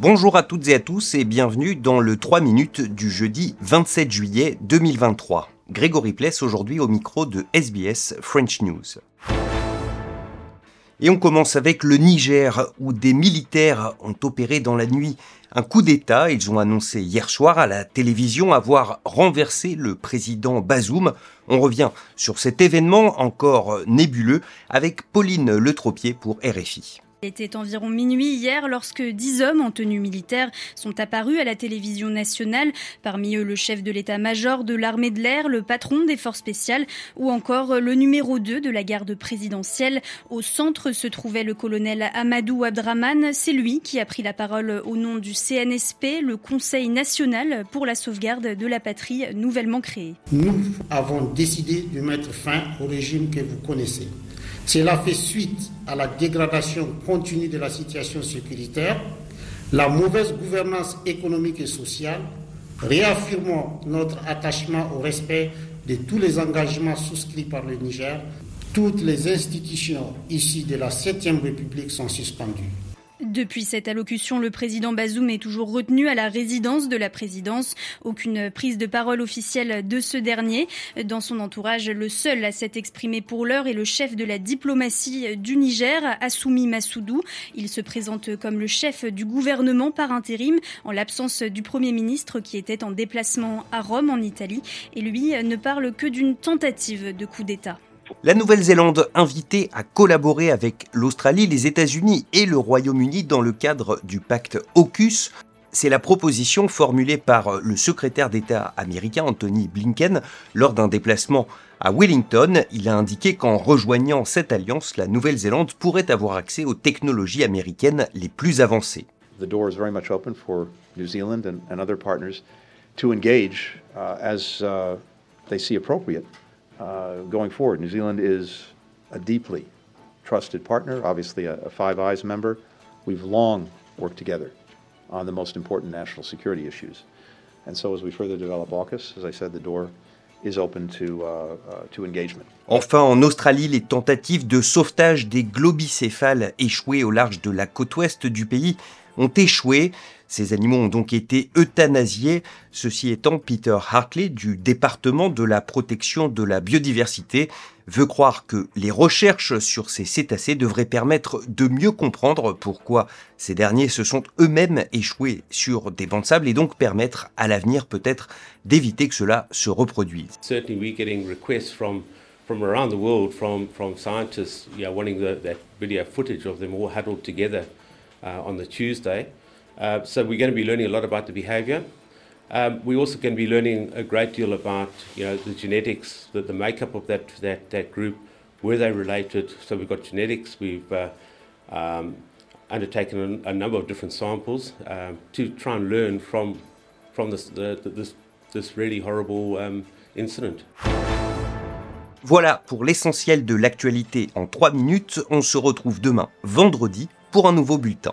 Bonjour à toutes et à tous et bienvenue dans le 3 minutes du jeudi 27 juillet 2023. Grégory Pless aujourd'hui au micro de SBS French News. Et on commence avec le Niger, où des militaires ont opéré dans la nuit un coup d'État. Ils ont annoncé hier soir à la télévision avoir renversé le président Bazoum. On revient sur cet événement encore nébuleux avec Pauline Le Tropier pour RFI. Il était environ minuit hier lorsque dix hommes en tenue militaire sont apparus à la télévision nationale, parmi eux le chef de l'état-major de l'armée de l'air, le patron des forces spéciales ou encore le numéro 2 de la garde présidentielle. Au centre se trouvait le colonel Amadou Abdraman. C'est lui qui a pris la parole au nom du CNSP, le Conseil national pour la sauvegarde de la patrie nouvellement créé. Nous avons décidé de mettre fin au régime que vous connaissez. Cela fait suite à la dégradation continue de la situation sécuritaire, la mauvaise gouvernance économique et sociale, réaffirmons notre attachement au respect de tous les engagements souscrits par le Niger. Toutes les institutions ici de la 7e République sont suspendues. Depuis cette allocution, le président Bazoum est toujours retenu à la résidence de la présidence. Aucune prise de parole officielle de ce dernier. Dans son entourage, le seul à s'être exprimé pour l'heure est le chef de la diplomatie du Niger, Assoumi Massoudou. Il se présente comme le chef du gouvernement par intérim, en l'absence du Premier ministre qui était en déplacement à Rome, en Italie. Et lui ne parle que d'une tentative de coup d'État. La Nouvelle-Zélande invitée à collaborer avec l'Australie, les États-Unis et le Royaume-Uni dans le cadre du pacte AUKUS. C'est la proposition formulée par le secrétaire d'État américain Anthony Blinken lors d'un déplacement à Wellington. Il a indiqué qu'en rejoignant cette alliance, la Nouvelle-Zélande pourrait avoir accès aux technologies américaines les plus avancées. The door is very much open for New Zealand and, other partners to engage uh, as uh, they see appropriate. Uh, going forward. New Zealand is a deeply trusted partner, obviously a, a Five Eyes member. We've long worked together on the most important national security issues. And so as we further develop AUKUS, as I said, the door is open to, uh, uh, to engagement. Enfin, en Australie, les tentatives de sauvetage des globicéphales échouées au large de la côte ouest du pays ont échoué. Ces animaux ont donc été euthanasiés. Ceci étant, Peter Hartley du département de la protection de la biodiversité veut croire que les recherches sur ces cétacés devraient permettre de mieux comprendre pourquoi ces derniers se sont eux-mêmes échoués sur des bancs de sable et donc permettre à l'avenir peut-être d'éviter que cela se reproduise. from around the world from, from scientists wanting that video footage of them all huddled together on the Tuesday. Uh, so we're going to be learning a lot about the behaviour. Um, we're also going to be learning a great deal about you know the genetics, the, the makeup of that, that, that group, were they related. So we've got genetics. We've uh, um, undertaken a, a, number of different samples um, to try and learn from from this the, this this really horrible um, incident. Voilà pour l'essentiel de l'actualité en 3 minutes. On se retrouve demain, vendredi, pour un nouveau bulletin.